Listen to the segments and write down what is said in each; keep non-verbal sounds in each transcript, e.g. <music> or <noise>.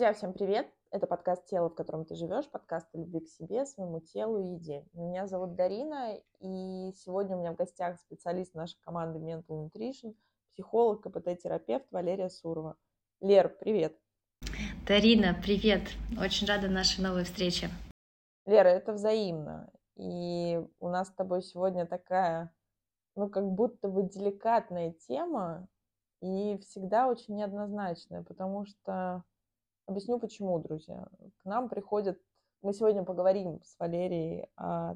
Друзья, всем привет! Это подкаст «Тело, в котором ты живешь», подкаст о любви к себе, своему телу и еде. Меня зовут Дарина, и сегодня у меня в гостях специалист нашей команды Mental Nutrition, психолог, КПТ-терапевт Валерия Сурова. Лер, привет! Дарина, привет! Очень рада нашей новой встрече. Лера, это взаимно. И у нас с тобой сегодня такая, ну, как будто бы деликатная тема, и всегда очень неоднозначная, потому что... Объясню почему, друзья. К нам приходят... Мы сегодня поговорим с Валерией о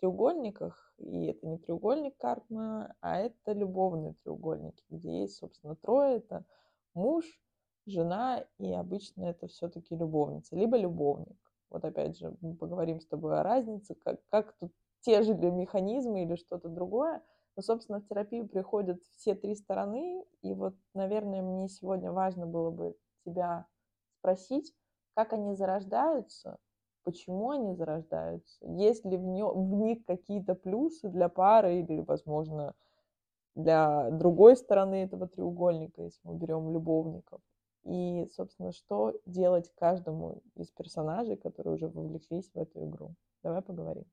треугольниках, и это не треугольник Карпмана, а это любовные треугольники, где есть, собственно, трое. Это муж, жена, и обычно это все-таки любовница, либо любовник. Вот опять же, мы поговорим с тобой о разнице, как, как тут те же ли механизмы или что-то другое. Но, собственно, в терапию приходят все три стороны, и вот, наверное, мне сегодня важно было бы тебя спросить, как они зарождаются, почему они зарождаются, есть ли в, нё, в них какие-то плюсы для пары или, возможно, для другой стороны этого треугольника, если мы берем любовников. И, собственно, что делать каждому из персонажей, которые уже вовлеклись в эту игру. Давай поговорим.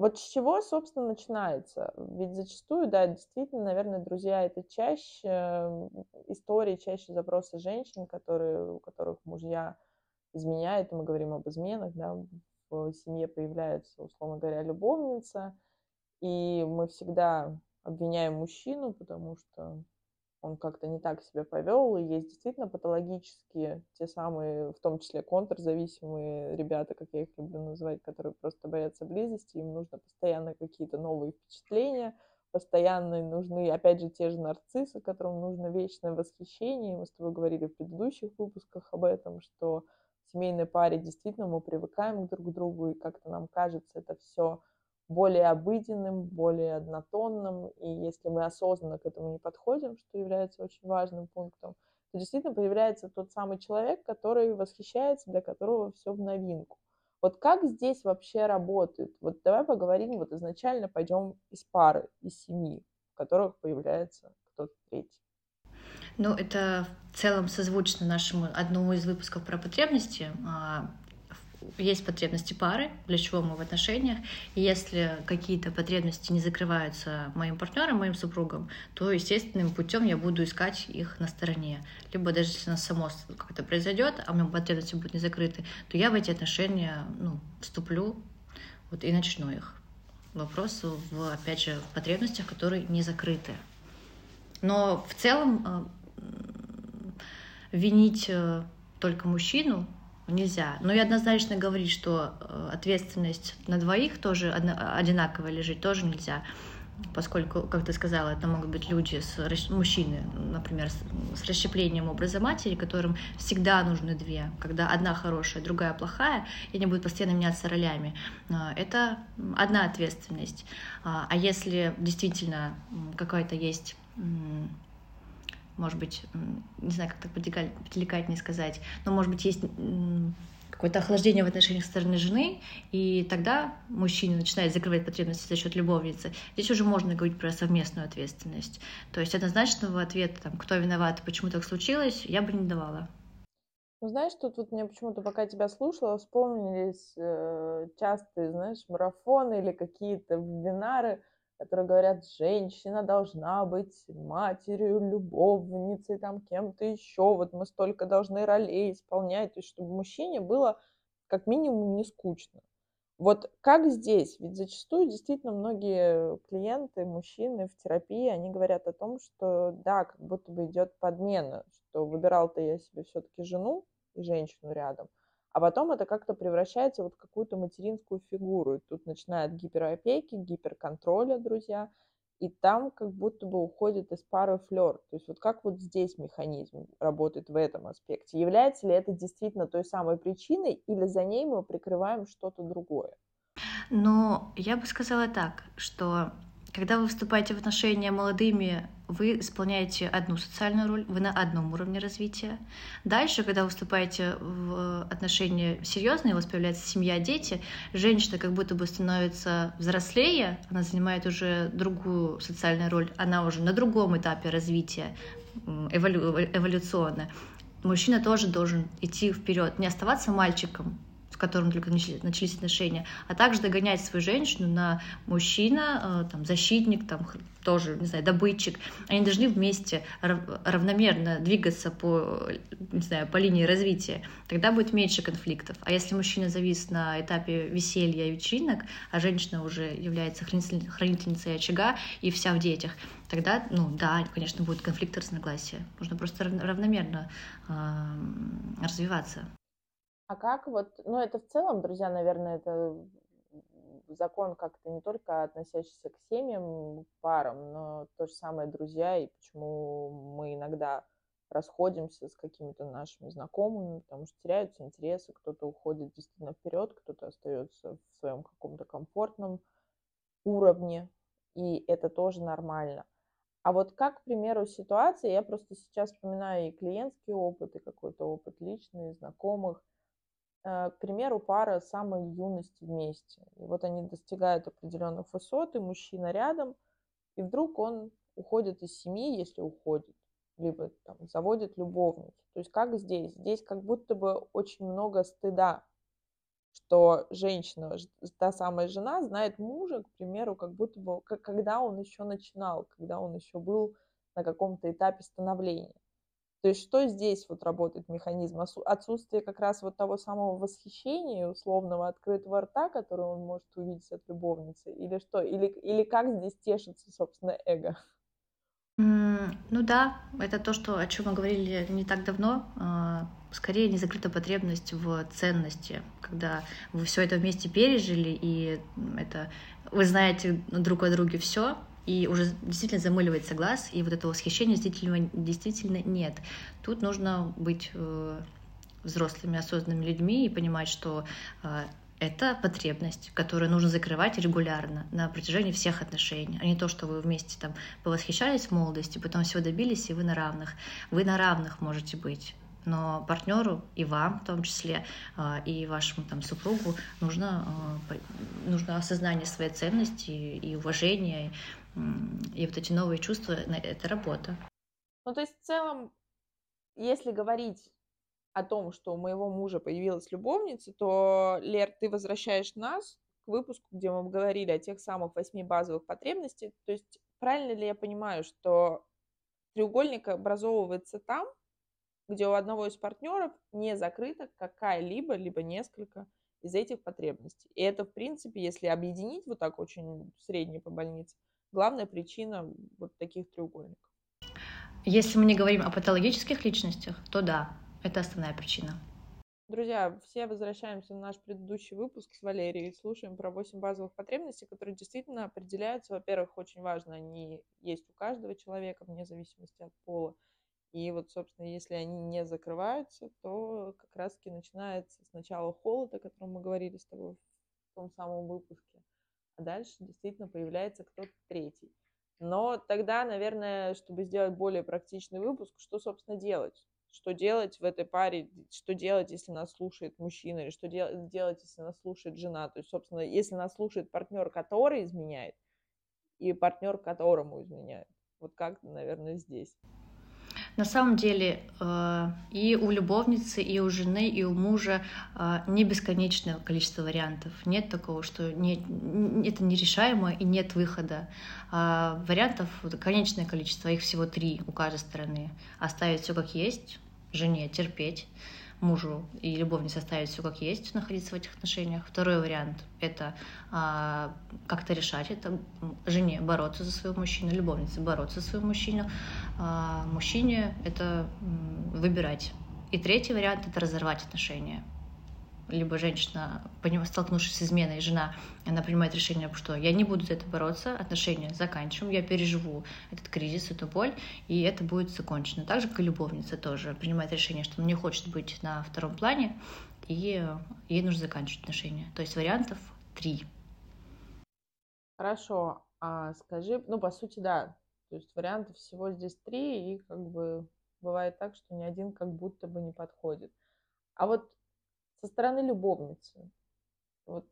Вот с чего, собственно, начинается? Ведь зачастую, да, действительно, наверное, друзья, это чаще истории, чаще запросы женщин, которые, у которых мужья изменяют, мы говорим об изменах, да, в семье появляется, условно говоря, любовница, и мы всегда обвиняем мужчину, потому что он как-то не так себя повел, и есть действительно патологические, те самые, в том числе контрзависимые ребята, как я их люблю называть, которые просто боятся близости, им нужно постоянно какие-то новые впечатления, постоянно нужны, опять же, те же нарциссы, которым нужно вечное восхищение, мы с тобой говорили в предыдущих выпусках об этом, что в семейной паре действительно мы привыкаем друг к другу, и как-то нам кажется это все более обыденным, более однотонным. И если мы осознанно к этому не подходим, что является очень важным пунктом, то действительно появляется тот самый человек, который восхищается, для которого все в новинку. Вот как здесь вообще работает? Вот давай поговорим, вот изначально пойдем из пары, из семьи, в которых появляется кто-то третий. Ну, это в целом созвучно нашему одному из выпусков про потребности. Есть потребности пары, для чего мы в отношениях. И если какие-то потребности не закрываются моим партнером, моим супругом, то естественным путем я буду искать их на стороне. Либо даже если у нас само как-то произойдет, а у меня потребности будут не закрыты, то я в эти отношения ну, вступлю вот, и начну их. Вопрос, в, опять же, в потребностях, которые не закрыты. Но в целом э, винить э, только мужчину нельзя. Но и однозначно говорить, что э, ответственность на двоих тоже одинаково лежит, тоже нельзя. Поскольку, как ты сказала, это могут быть люди, с, мужчины, например, с, с расщеплением образа матери, которым всегда нужны две. Когда одна хорошая, другая плохая, и они будут постоянно меняться ролями. Это одна ответственность. А, а если действительно какая-то есть может быть, не знаю, как так поделикатнее сказать, но, может быть, есть какое-то охлаждение в отношениях со стороны жены, и тогда мужчина начинает закрывать потребности за счет любовницы. Здесь уже можно говорить про совместную ответственность. То есть однозначного ответа, там, кто виноват, почему так случилось, я бы не давала. Ну, знаешь, тут вот мне почему-то, пока тебя слушала, вспомнились э, частые, знаешь, марафоны или какие-то вебинары, которые говорят, женщина должна быть матерью, любовницей, там кем-то еще, вот мы столько должны ролей исполнять, то есть чтобы мужчине было как минимум не скучно. Вот как здесь? Ведь зачастую действительно многие клиенты, мужчины в терапии, они говорят о том, что да, как будто бы идет подмена, что выбирал-то я себе все-таки жену и женщину рядом, а потом это как-то превращается вот в какую-то материнскую фигуру. И тут начинает гиперопеки, гиперконтроля, друзья, и там как будто бы уходит из пары флер. То есть вот как вот здесь механизм работает в этом аспекте? Является ли это действительно той самой причиной, или за ней мы прикрываем что-то другое? Ну, я бы сказала так, что когда вы вступаете в отношения молодыми, вы исполняете одну социальную роль, вы на одном уровне развития. Дальше, когда вы вступаете в отношения серьезные, у вас появляется семья, дети, женщина как будто бы становится взрослее, она занимает уже другую социальную роль, она уже на другом этапе развития эволю эволюционно. мужчина тоже должен идти вперед, не оставаться мальчиком, которым только начались отношения, а также догонять свою женщину на мужчина, э, там, защитник, там, тоже, не знаю, добытчик. Они должны вместе равномерно двигаться по, не знаю, по линии развития. Тогда будет меньше конфликтов. А если мужчина завис на этапе веселья и вечеринок, а женщина уже является хранительницей очага и вся в детях, тогда, ну да, конечно, будет конфликт и разногласия. Нужно просто равномерно э, развиваться. А как вот, ну это в целом, друзья, наверное, это закон как-то не только относящийся к семьям, парам, но то же самое друзья, и почему мы иногда расходимся с какими-то нашими знакомыми, потому что теряются интересы, кто-то уходит действительно вперед, кто-то остается в своем каком-то комфортном уровне, и это тоже нормально. А вот как, к примеру, ситуация, я просто сейчас вспоминаю и клиентский опыт, и какой-то опыт личный, знакомых, к примеру, пара самой юности вместе. И вот они достигают определенных высот, и мужчина рядом, и вдруг он уходит из семьи, если уходит, либо там заводит любовницу. То есть как здесь? Здесь как будто бы очень много стыда, что женщина, та самая жена знает мужа, к примеру, как будто бы, когда он еще начинал, когда он еще был на каком-то этапе становления. То есть что здесь вот работает механизм? Отсутствие как раз вот того самого восхищения, условного открытого рта, который он может увидеть от любовницы? Или что? Или, или как здесь тешится, собственно, эго? Mm, ну да, это то, что, о чем мы говорили не так давно. А, скорее, не закрыта потребность в ценности, когда вы все это вместе пережили, и это вы знаете друг о друге все, и уже действительно замыливается глаз, и вот этого восхищения действительно, действительно нет. Тут нужно быть э, взрослыми, осознанными людьми и понимать, что э, это потребность, которую нужно закрывать регулярно на протяжении всех отношений, а не то, что вы вместе там повосхищались в молодости, потом всего добились, и вы на равных. Вы на равных можете быть но партнеру и вам в том числе а, и вашему там супругу нужно нужно осознание своей ценности и уважение и вот эти новые чувства это работа ну то есть в целом если говорить о том, что у моего мужа появилась любовница, то, Лер, ты возвращаешь нас к выпуску, где мы говорили о тех самых восьми базовых потребностях. То есть правильно ли я понимаю, что треугольник образовывается там, где у одного из партнеров не закрыта какая-либо, либо несколько из этих потребностей. И это, в принципе, если объединить вот так очень среднее по больнице, главная причина вот таких треугольников. Если мы не говорим о патологических личностях, то да, это основная причина. Друзья, все возвращаемся на наш предыдущий выпуск с Валерией и слушаем про 8 базовых потребностей, которые действительно определяются. Во-первых, очень важно, они есть у каждого человека, вне зависимости от пола. И вот, собственно, если они не закрываются, то как раз-таки начинается сначала холод, о котором мы говорили с тобой в том самом выпуске, а дальше действительно появляется кто-то третий. Но тогда, наверное, чтобы сделать более практичный выпуск, что, собственно, делать? Что делать в этой паре? Что делать, если нас слушает мужчина? Или что делать, если нас слушает жена? То есть, собственно, если нас слушает партнер, который изменяет, и партнер, которому изменяет. Вот как, наверное, здесь. На самом деле э, и у любовницы, и у жены, и у мужа э, не бесконечное количество вариантов. Нет такого, что не, это нерешаемо и нет выхода. А вариантов конечное количество, их всего три у каждой стороны. Оставить все как есть, жене терпеть, мужу и любовнице оставить все как есть, находиться в этих отношениях. Второй вариант — это а, как-то решать это. Жене бороться за своего мужчину, любовнице бороться за своего мужчину, а, мужчине — это выбирать. И третий вариант — это разорвать отношения либо женщина, столкнувшись с изменой, жена, она принимает решение, что я не буду за это бороться, отношения заканчиваем, я переживу этот кризис, эту боль, и это будет закончено. Так же, как и любовница тоже принимает решение, что она не хочет быть на втором плане, и ей нужно заканчивать отношения. То есть вариантов три. Хорошо. А скажи, ну, по сути, да, то есть вариантов всего здесь три, и как бы бывает так, что ни один как будто бы не подходит. А вот со стороны любовницы, вот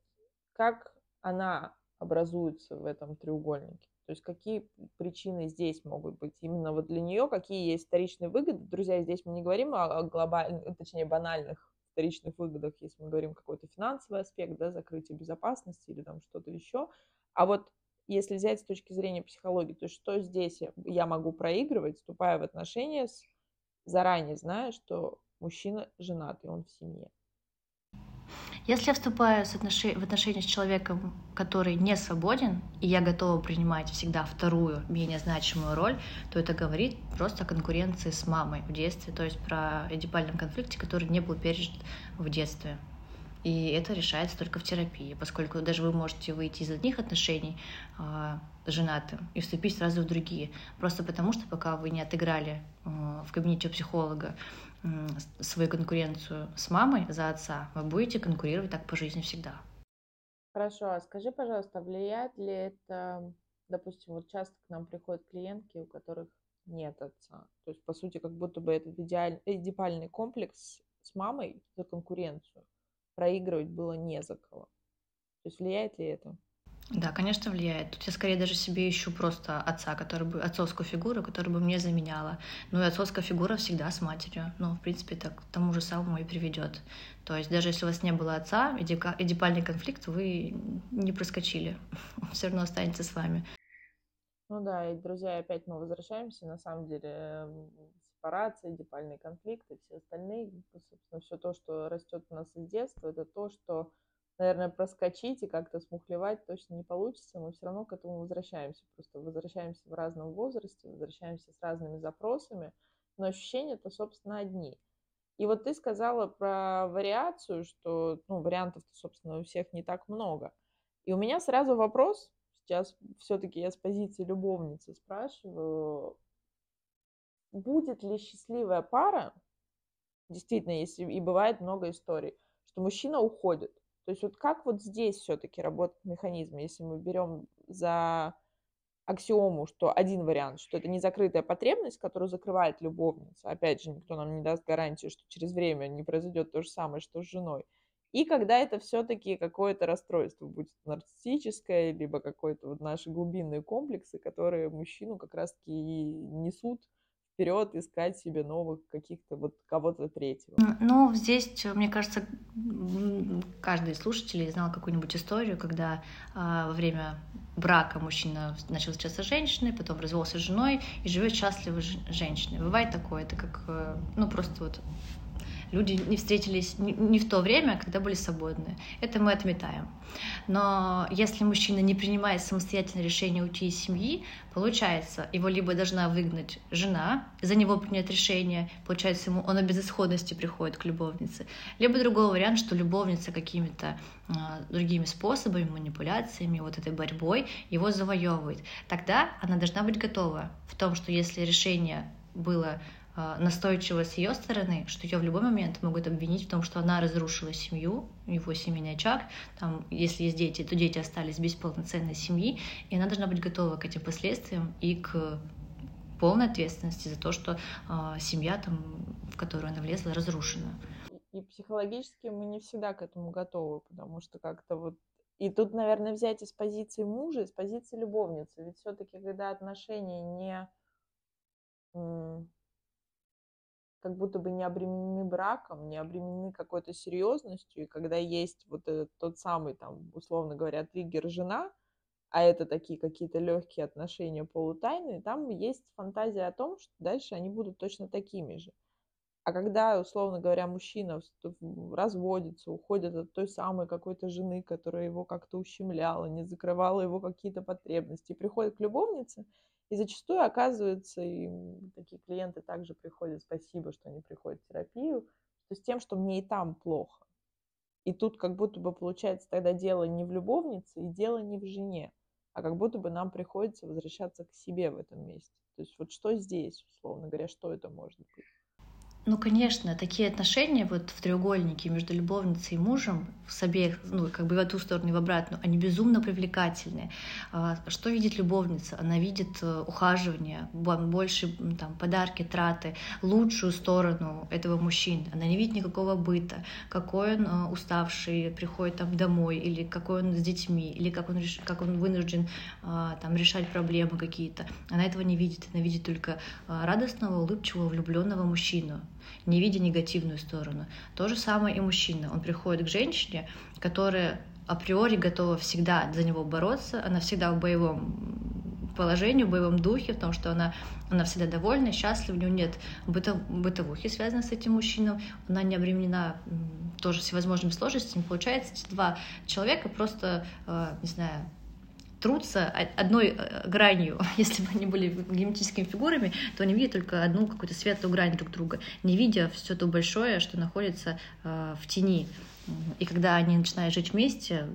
как она образуется в этом треугольнике? То есть какие причины здесь могут быть именно вот для нее, какие есть вторичные выгоды. Друзья, здесь мы не говорим о глобальных, точнее банальных вторичных выгодах, если мы говорим какой-то финансовый аспект, да, закрытие безопасности или там что-то еще. А вот если взять с точки зрения психологии, то есть что здесь я могу проигрывать, вступая в отношения с заранее зная, что мужчина женат, и он в семье. Если я вступаю в отношения с человеком, который не свободен, и я готова принимать всегда вторую, менее значимую роль, то это говорит просто о конкуренции с мамой в детстве, то есть про эдипальном конфликте, который не был пережит в детстве. И это решается только в терапии, поскольку даже вы можете выйти из одних отношений э, женатым и вступить сразу в другие, просто потому что пока вы не отыграли э, в кабинете у психолога свою конкуренцию с мамой за отца, вы будете конкурировать так по жизни всегда. Хорошо, а скажи, пожалуйста, влияет ли это, допустим, вот часто к нам приходят клиентки, у которых нет отца. То есть, по сути, как будто бы этот идеальный, эдипальный комплекс с мамой за конкуренцию проигрывать было не за кого. То есть влияет ли это? Да, конечно, влияет. Тут я скорее даже себе ищу просто отца, который бы, отцовскую фигуру, которая бы мне заменяла. Ну и отцовская фигура всегда с матерью. Ну, в принципе, так к тому же самому и приведет. То есть даже если у вас не было отца, эдипальный конфликт вы не проскочили. <laughs> Он все равно останется с вами. Ну да, и, друзья, опять мы возвращаемся. На самом деле, сепарация, депальный конфликт и все остальные, собственно, все то, что растет у нас из детства, это то, что, наверное, проскочить и как-то смухлевать точно не получится, мы все равно к этому возвращаемся, просто возвращаемся в разном возрасте, возвращаемся с разными запросами, но ощущения-то, собственно, одни. И вот ты сказала про вариацию, что, ну, вариантов-то, собственно, у всех не так много. И у меня сразу вопрос, сейчас все-таки я с позиции любовницы спрашиваю, будет ли счастливая пара, действительно, если и бывает много историй, что мужчина уходит. То есть вот как вот здесь все-таки работает механизм, если мы берем за аксиому, что один вариант, что это незакрытая потребность, которую закрывает любовница. Опять же, никто нам не даст гарантию, что через время не произойдет то же самое, что с женой. И когда это все-таки какое-то расстройство, будет нарциссическое, либо какое-то вот наши глубинные комплексы, которые мужчину как раз-таки несут вперед искать себе новых каких-то вот кого-то третьего. Ну, здесь, мне кажется, каждый слушатель знал какую-нибудь историю, когда а, во время брака мужчина начал встречаться с женщиной, потом развелся с женой и живет счастливо с женщиной. Бывает такое, это как, э, ну, просто вот люди не встретились не в то время, когда были свободны. Это мы отметаем. Но если мужчина не принимает самостоятельное решение уйти из семьи, получается, его либо должна выгнать жена, за него принять решение, получается, ему он о безысходности приходит к любовнице, либо другой вариант, что любовница какими-то э, другими способами, манипуляциями, вот этой борьбой его завоевывает. Тогда она должна быть готова в том, что если решение было а, настойчиво с ее стороны, что ее в любой момент могут обвинить в том, что она разрушила семью, его семейный очаг, там, если есть дети, то дети остались без полноценной семьи, и она должна быть готова к этим последствиям и к полной ответственности за то, что э, семья, там, в которую она влезла, разрушена. И психологически мы не всегда к этому готовы, потому что как-то вот и тут, наверное, взять из позиции мужа, из позиции любовницы. Ведь все-таки, когда отношения не как будто бы не обременены браком, не обременены какой-то серьезностью, и когда есть вот этот, тот самый, там, условно говоря, триггер жена, а это такие какие-то легкие отношения полутайные, там есть фантазия о том, что дальше они будут точно такими же. А когда, условно говоря, мужчина разводится, уходит от той самой какой-то жены, которая его как-то ущемляла, не закрывала его какие-то потребности, приходит к любовнице, и зачастую оказывается, и такие клиенты также приходят, спасибо, что они приходят в терапию, что с тем, что мне и там плохо. И тут как будто бы получается тогда дело не в любовнице и дело не в жене, а как будто бы нам приходится возвращаться к себе в этом месте. То есть вот что здесь, условно говоря, что это может быть? Ну, конечно, такие отношения вот в треугольнике между любовницей и мужем с обеих, ну, как бы в эту сторону и в обратную, они безумно привлекательные. А, что видит любовница? Она видит э, ухаживание, больше там, подарки, траты, лучшую сторону этого мужчины. Она не видит никакого быта, какой он э, уставший, приходит там домой, или какой он с детьми, или как он, как он вынужден а, там, решать проблемы какие-то. Она этого не видит. Она видит только а, радостного, улыбчивого, влюбленного мужчину не видя негативную сторону. То же самое и мужчина. Он приходит к женщине, которая априори готова всегда за него бороться, она всегда в боевом положении, в боевом духе, в том, что она, она всегда довольна, счастлива, у нее нет бытов, бытовухи, связанной с этим мужчиной, она не обременена тоже всевозможными сложностями. Получается, эти два человека просто, э, не знаю, трутся одной э, гранью. <laughs> Если бы они были геометрическими фигурами, то они видят только одну какую-то светлую грань друг друга, не видя все то большое, что находится э, в тени. И когда они начинают жить вместе,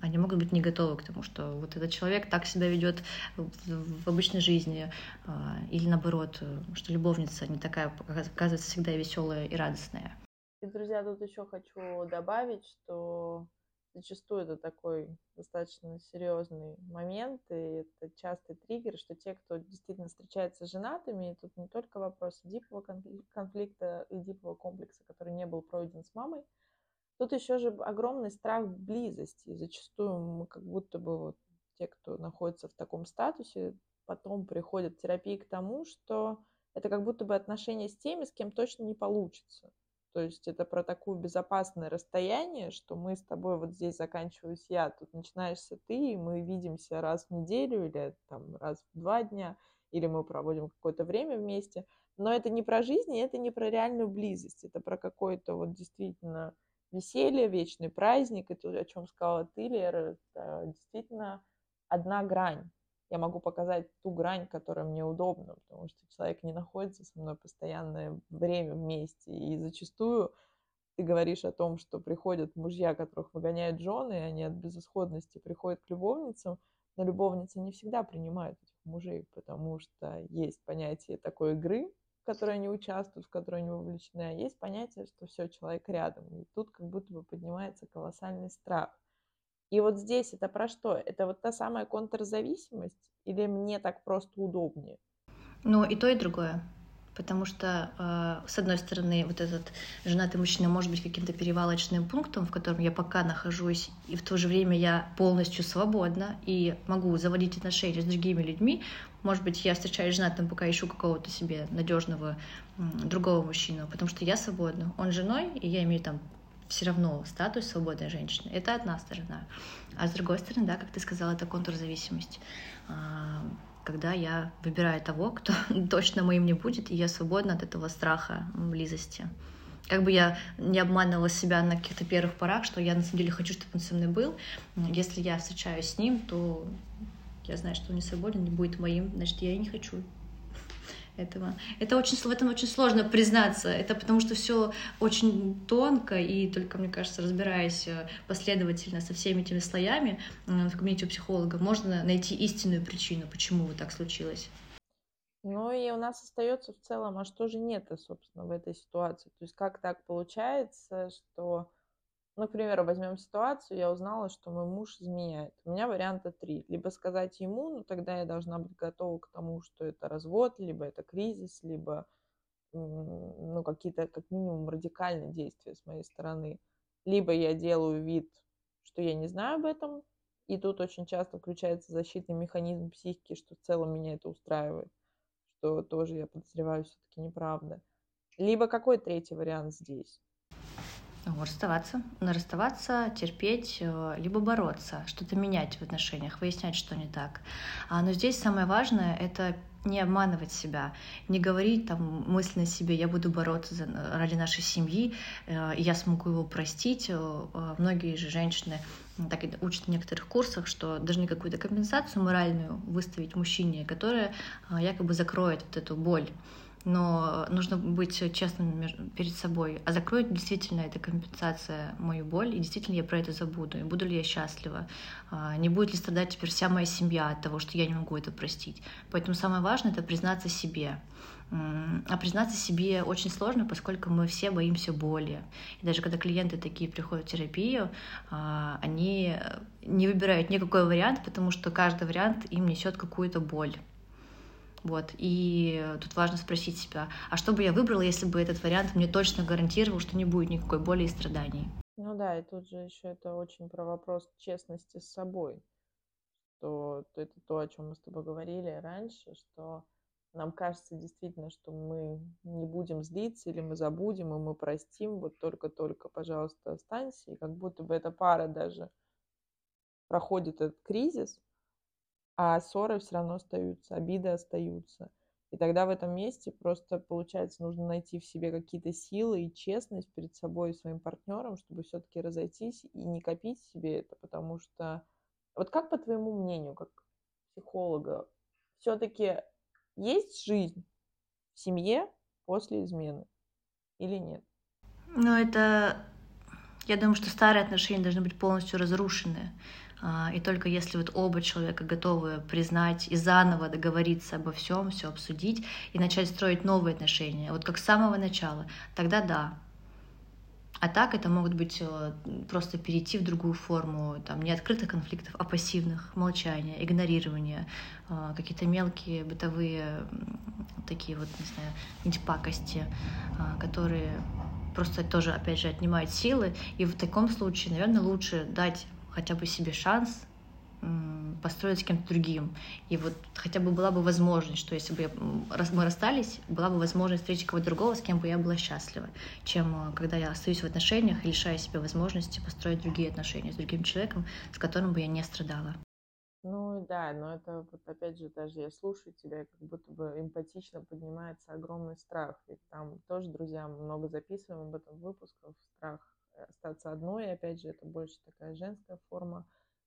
они могут быть не готовы к тому, что вот этот человек так себя ведет в обычной жизни, э, или наоборот, что любовница не такая, оказывается, всегда веселая и радостная. И, друзья, тут еще хочу добавить, что зачастую это такой достаточно серьезный момент, и это частый триггер, что те, кто действительно встречается с женатыми, и тут не только вопрос дипового конфликта и дипового комплекса, который не был пройден с мамой, тут еще же огромный страх близости. Зачастую мы как будто бы вот те, кто находится в таком статусе, потом приходят в терапии к тому, что это как будто бы отношения с теми, с кем точно не получится. То есть это про такое безопасное расстояние, что мы с тобой вот здесь заканчиваюсь я, тут начинаешься ты, и мы видимся раз в неделю или там раз в два дня, или мы проводим какое-то время вместе. Но это не про жизнь, это не про реальную близость, это про какое-то вот действительно веселье, вечный праздник, и то, о чем сказала ты, Лера, это действительно одна грань я могу показать ту грань, которая мне удобна, потому что человек не находится со мной постоянное время вместе. И зачастую ты говоришь о том, что приходят мужья, которых выгоняют жены, и они от безысходности приходят к любовницам, но любовницы не всегда принимают этих мужей, потому что есть понятие такой игры, в которой они участвуют, в которой они вовлечены, а есть понятие, что все, человек рядом. И тут как будто бы поднимается колоссальный страх. И вот здесь это про что? Это вот та самая контрзависимость или мне так просто удобнее? Ну, и то, и другое. Потому что, э, с одной стороны, вот этот женатый мужчина может быть каким-то перевалочным пунктом, в котором я пока нахожусь, и в то же время я полностью свободна и могу заводить отношения с другими людьми. Может быть, я встречаюсь женатым, пока ищу какого-то себе надежного другого мужчину, потому что я свободна. Он женой, и я имею там все равно статус свободной женщины. Это одна сторона. А с другой стороны, да, как ты сказала, это контрзависимость. А, когда я выбираю того, кто <laughs> точно моим не будет, и я свободна от этого страха близости. Как бы я не обманывала себя на каких-то первых порах, что я на самом деле хочу, чтобы он со мной был. Если я встречаюсь с ним, то я знаю, что он не свободен, не будет моим, значит, я и не хочу этого. Это очень, в этом очень сложно признаться. Это потому что все очень тонко, и только, мне кажется, разбираясь э, последовательно со всеми этими слоями в кабинете у психолога, можно найти истинную причину, почему вот так случилось. Ну и у нас остается в целом, а что же нет, собственно, в этой ситуации? То есть как так получается, что ну, к примеру, возьмем ситуацию, я узнала, что мой муж изменяет. У меня варианта три. Либо сказать ему, ну, тогда я должна быть готова к тому, что это развод, либо это кризис, либо, ну, какие-то, как минимум, радикальные действия с моей стороны. Либо я делаю вид, что я не знаю об этом, и тут очень часто включается защитный механизм психики, что в целом меня это устраивает, что тоже, я подозреваю, все-таки неправда. Либо какой третий вариант здесь? Ну, расставаться. Расставаться, терпеть, э, либо бороться, что-то менять в отношениях, выяснять, что не так. А, но здесь самое важное — это не обманывать себя, не говорить там мысленно себе, я буду бороться за, ради нашей семьи, э, я смогу его простить. Э, многие же женщины так и учат в некоторых курсах, что должны какую-то компенсацию моральную выставить мужчине, которая якобы закроет вот эту боль но нужно быть честным перед собой. А закроет действительно эта компенсация мою боль, и действительно я про это забуду, и буду ли я счастлива, а, не будет ли страдать теперь вся моя семья от того, что я не могу это простить. Поэтому самое важное — это признаться себе. А признаться себе очень сложно, поскольку мы все боимся боли. И даже когда клиенты такие приходят в терапию, а, они не выбирают никакой вариант, потому что каждый вариант им несет какую-то боль. Вот. И тут важно спросить себя, а что бы я выбрала, если бы этот вариант мне точно гарантировал, что не будет никакой боли и страданий? Ну да, и тут же еще это очень про вопрос честности с собой. Что это то, о чем мы с тобой говорили раньше, что нам кажется действительно, что мы не будем злиться или мы забудем, и мы простим, вот только-только, пожалуйста, останься. И как будто бы эта пара даже проходит этот кризис, а ссоры все равно остаются, обиды остаются. И тогда в этом месте просто, получается, нужно найти в себе какие-то силы и честность перед собой и своим партнером, чтобы все-таки разойтись и не копить себе это, потому что... Вот как по твоему мнению, как психолога, все-таки есть жизнь в семье после измены или нет? Ну, это... Я думаю, что старые отношения должны быть полностью разрушены. А, и только если вот оба человека готовы признать и заново договориться обо всем, все обсудить и начать строить новые отношения, вот как с самого начала, тогда да, а так это могут быть э, просто перейти в другую форму, там, не открытых конфликтов, а пассивных, молчания, игнорирования, э, какие-то мелкие бытовые такие вот, не знаю, антипакости, э, которые просто тоже, опять же, отнимают силы. И в таком случае, наверное, лучше дать хотя бы себе шанс построить с кем-то другим. И вот хотя бы была бы возможность, что если бы я, мы расстались, была бы возможность встретить кого-то другого, с кем бы я была счастлива, чем э, когда я остаюсь в отношениях и лишаю себя возможности построить другие отношения с другим человеком, с которым бы я не страдала. Ну да, но это вот опять же, даже я слушаю тебя, и как будто бы эмпатично поднимается огромный страх. Ведь там тоже, друзья, много записываем об этом выпусках. Страх остаться одной, опять же, это больше такая женская форма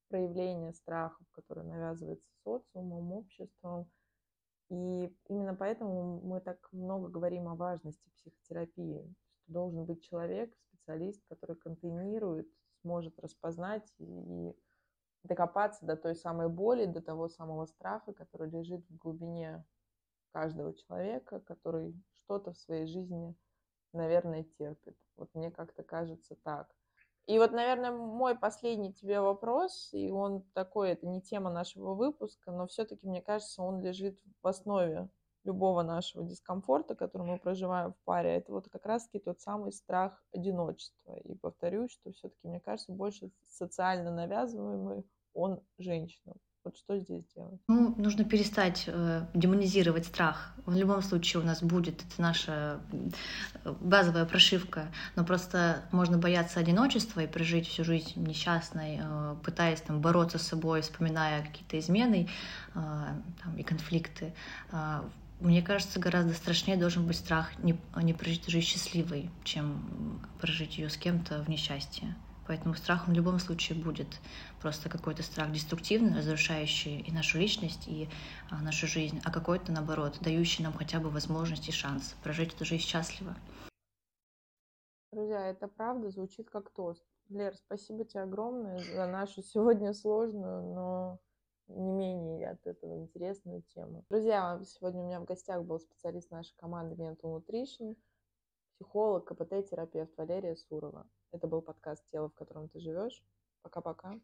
проявления страхов, которые навязывается социумом, обществом. И именно поэтому мы так много говорим о важности психотерапии, что должен быть человек, специалист, который контейнирует, сможет распознать и докопаться до той самой боли, до того самого страха, который лежит в глубине каждого человека, который что-то в своей жизни, наверное, терпит. Вот мне как-то кажется так. И вот, наверное, мой последний тебе вопрос, и он такой, это не тема нашего выпуска, но все-таки, мне кажется, он лежит в основе любого нашего дискомфорта, который мы проживаем в паре, это вот как раз-таки тот самый страх одиночества. И повторюсь, что все-таки, мне кажется, больше социально навязываемый он женщинам. Вот что здесь делать? Ну, нужно перестать э, демонизировать страх. В любом случае у нас будет, это наша э, базовая прошивка, но просто можно бояться одиночества и прожить всю жизнь несчастной, э, пытаясь там бороться с собой, вспоминая какие-то измены э, там, и конфликты. Э, мне кажется, гораздо страшнее должен быть страх не, не прожить жизнь счастливой, чем прожить ее с кем-то в несчастье. Поэтому страх в любом случае будет. Просто какой-то страх деструктивный, разрушающий и нашу личность, и а, нашу жизнь, а какой-то, наоборот, дающий нам хотя бы возможность и шанс прожить эту жизнь счастливо. Друзья, это правда звучит как тост. Лер, спасибо тебе огромное за нашу сегодня сложную, но не менее от этого интересную тему. Друзья, сегодня у меня в гостях был специалист нашей команды Mental Nutrition, психолог, КПТ-терапевт Валерия Сурова. Это был подкаст «Тело, в котором ты живешь». Пока-пока.